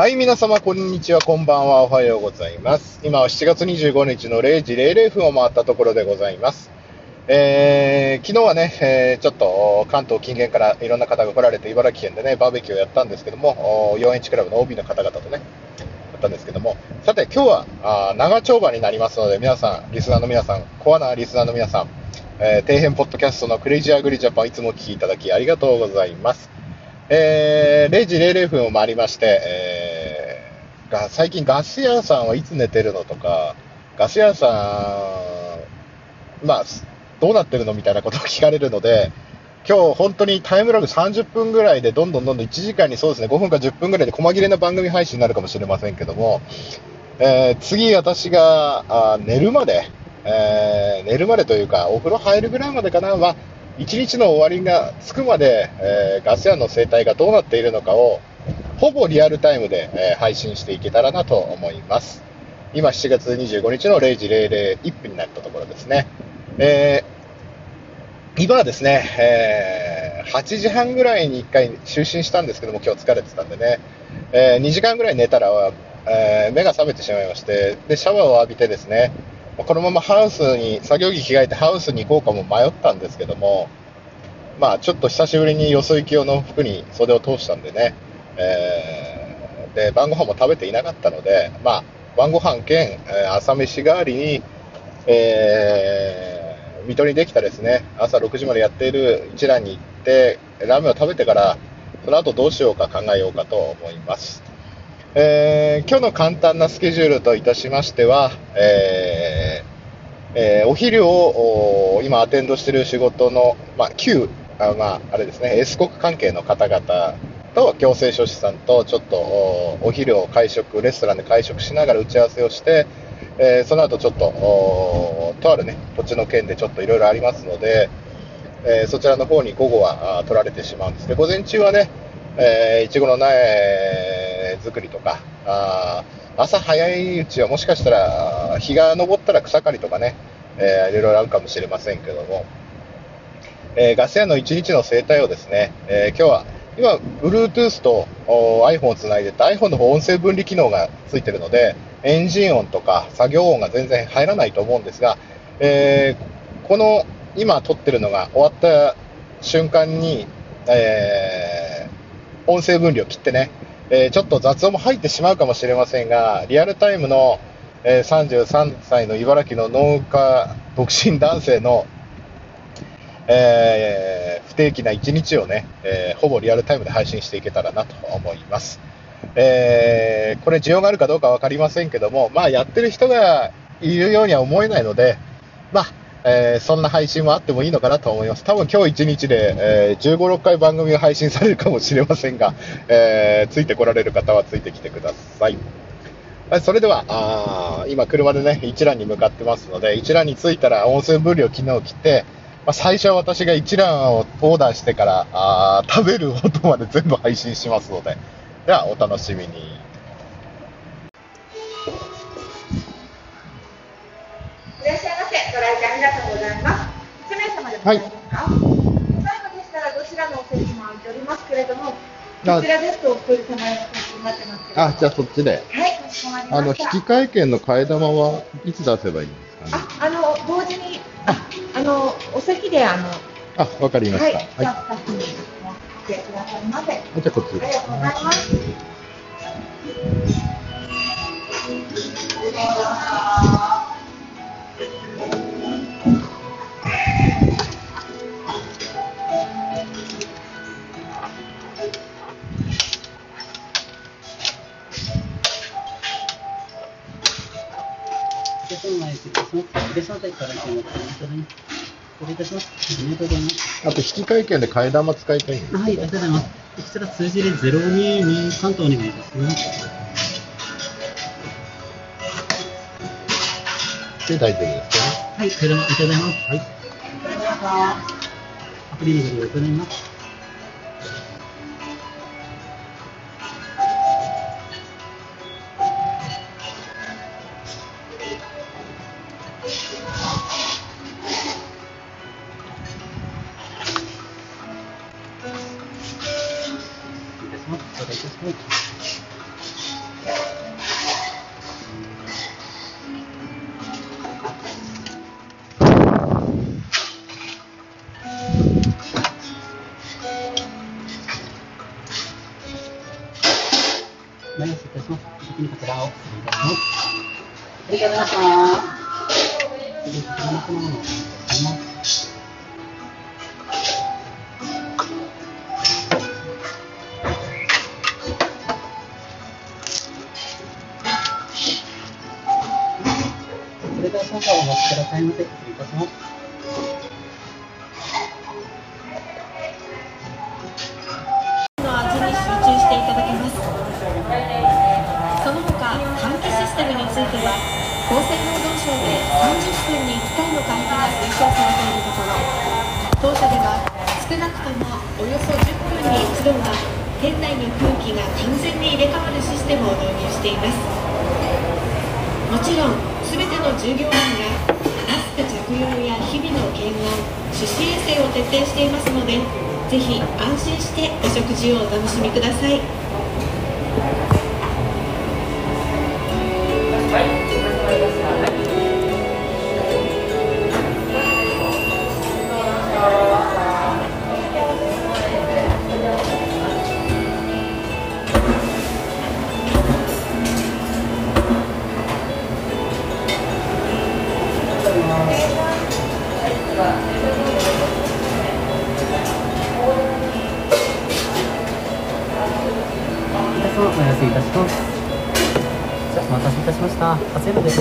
はい、皆様、こんにちは、こんばんは、おはようございます。今は7月25日の0時00分を回ったところでございます。えー、昨日はね、えーちょっと関東近県からいろんな方が来られて、茨城県でね、バーベキューをやったんですけども、4H クラブの OB の方々とね、やったんですけども、さて、今日はあ長丁場になりますので、皆さん、リスナーの皆さん、コアなリスナーの皆さん、えー底辺ポッドキャストのクレイジーアグリジャパン、いつもお聞きいただきありがとうございます。えー0時00分を回りまして、えーが最近ガス屋さんはいつ寝てるのとか、ガス屋さん、まあ、どうなってるのみたいなことを聞かれるので、今日本当にタイムラグ30分ぐらいで、どんどんどんどん1時間にそうですね、5分か10分ぐらいで細切れな番組配信になるかもしれませんけども、えー次私があ寝るまで、えー寝るまでというか、お風呂入るぐらいまでかな、まあ、一日の終わりがつくまで、えーガス屋の生態がどうなっているのかを、ほぼリアルタイムで、えー配信していけたらなと思います。今7月25日の0時001分になったところですね。えー今はですね、えー8時半ぐらいに1回就寝したんですけども、今日疲れてたんでね、え2時間ぐらい寝たら、えー目が覚めてしまいまして、で、シャワーを浴びてですね、このままハウスに、作業着着替えてハウスに行こうかも迷ったんですけども、まあ、ちょっと久しぶりによそ行き用の服に袖を通したんでね、えーで、晩ご飯も食べていなかったので、まあ、晩ご飯兼、えー朝飯代わりに、えー水戸にできたですね、朝6時までやっている一蘭に行って、ラーメンを食べてから、その後どうしようか考えようかと思います。えー今日の簡単なスケジュールといたしましては、えーえーお昼をお今アテンドしている仕事の、まあ、旧、あまあ、あれですね、エスコク関係の方々と行政書士さんとちょっとお昼を会食、レストランで会食しながら打ち合わせをして、えーその後ちょっと、とあるね、土地の件でちょっといろいろありますので、えーそちらの方に午後は取られてしまうんですけど、午前中はね、えーいちごの苗作りとか、あ朝早いうちはもしかしたら、日が昇ったら草刈りとかね、えーいろいろあるかもしれませんけども、えーガス屋の一日の生態をですね、えー今日は、今、Bluetooth と iPhone をつないでて、iPhone の方音声分離機能がついてるので、エンジン音とか作業音が全然入らないと思うんですが、えーこの今撮ってるのが終わった瞬間に、えー音声分離を切ってね、えーちょっと雑音も入ってしまうかもしれませんが、リアルタイムの、えー33歳の茨城の農家独身男性の、えー不定期な一日をね、えーほぼリアルタイムで配信していけたらなと思います。えーこれ需要があるかどうかわかりませんけども、まあやってる人がいるようには思えないので、まあ、えーそんな配信もあってもいいのかなと思います。多分今日一日で、えー15、6回番組が配信されるかもしれませんが、えーついてこられる方はついてきてください。はいそれでは、あ今車でね、一覧に向かってますので、一覧に着いたら音声分離を昨日切って、まあ、最初は私が一覧をオーダーしてから、あー食べる音まで全部配信しますので、ではお楽しみに。いらっしゃいませ。ご来店ありがとうございます。1名様でございますか、最後でしたらどちらのお席も空いておりますけれども、こちらですとお一人様用の席になってます。あ、じゃあそっちで。はい、かしこまりまあの。引換券の替え玉はいつ出せばいいんですかで、あの、あ、わかりまはい、した。はい。じゃあ、スタッフに持ってください。ませ。あじゃあこっちりがとうござい。ます。っます。失礼いたします。ありがとうございます。あと、引換券で替え玉使いたいんです。はい、ありがとうございます。こちら数字で02関東お願いいたします。で大丈夫ですか？ね。はい、これもありがとうございます。はい。アプリでご利用いただきます。ありがとうございました。操作をお待ちくださいませ。失礼いたします。店内の空気が完全に入れ替わるシステムを導入していますもちろん全ての従業員がマスク着用や日々の検温手指衛生を徹底していますのでぜひ安心してお食事をお楽しみください。Fazenda dele.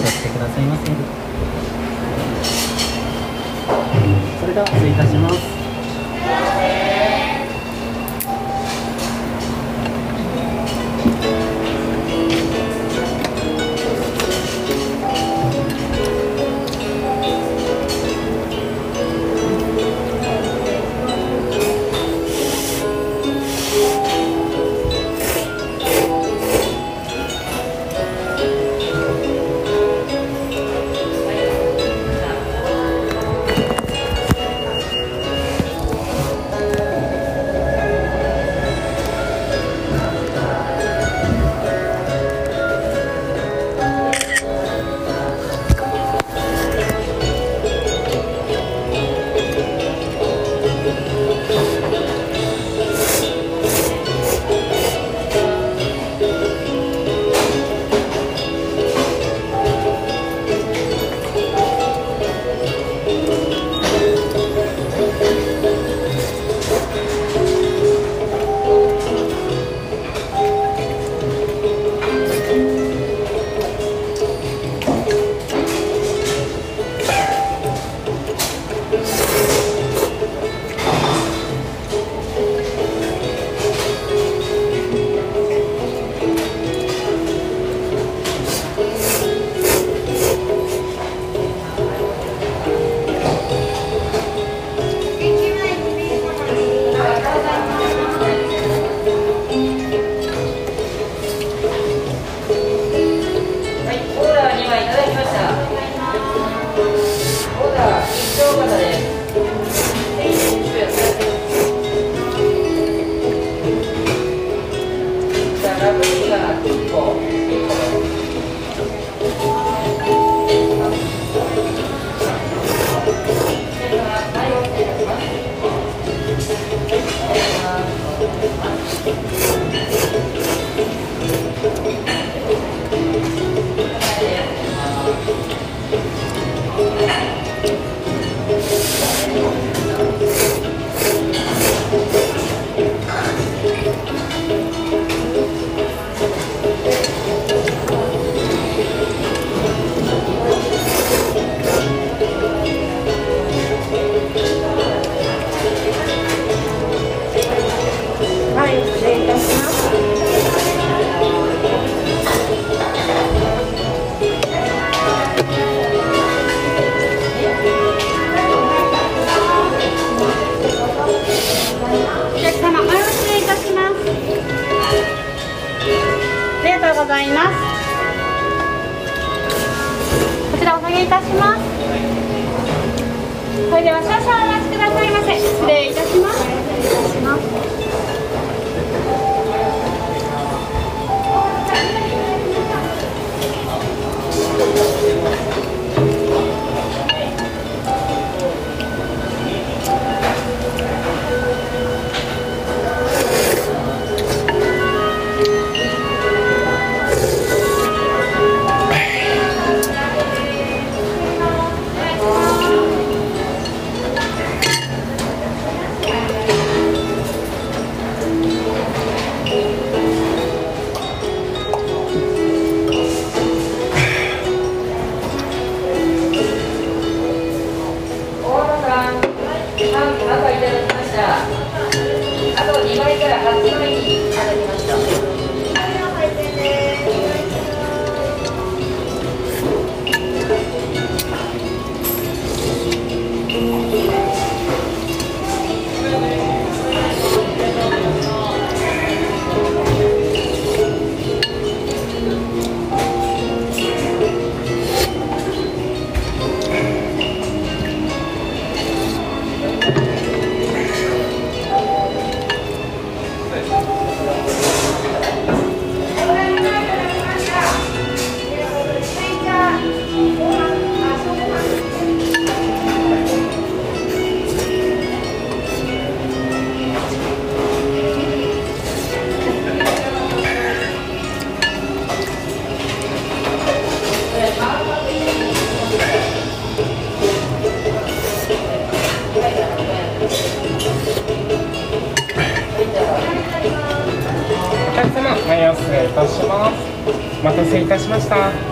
いたします。それでは少々お待ちくださいませ。失礼いたします失礼いたします。せ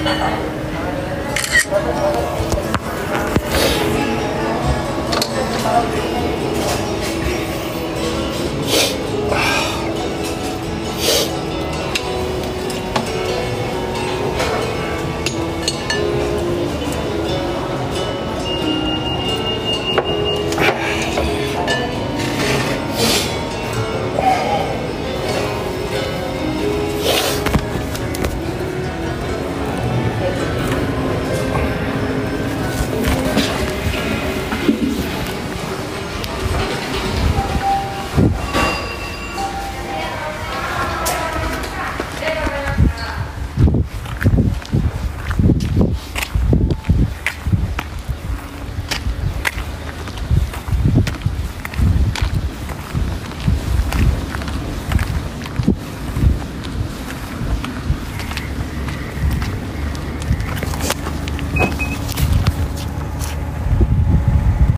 Thank you.